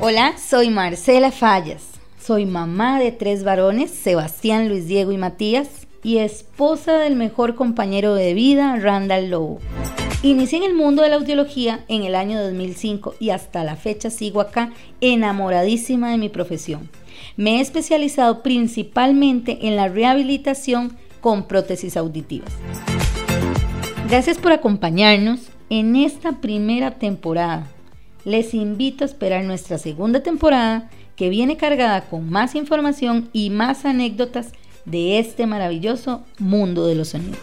Hola, soy Marcela Fallas. Soy mamá de tres varones, Sebastián, Luis Diego y Matías, y esposa del mejor compañero de vida, Randall Lowe. Inicié en el mundo de la audiología en el año 2005 y hasta la fecha sigo acá enamoradísima de mi profesión. Me he especializado principalmente en la rehabilitación con prótesis auditivas. Gracias por acompañarnos en esta primera temporada. Les invito a esperar nuestra segunda temporada que viene cargada con más información y más anécdotas de este maravilloso mundo de los sonidos.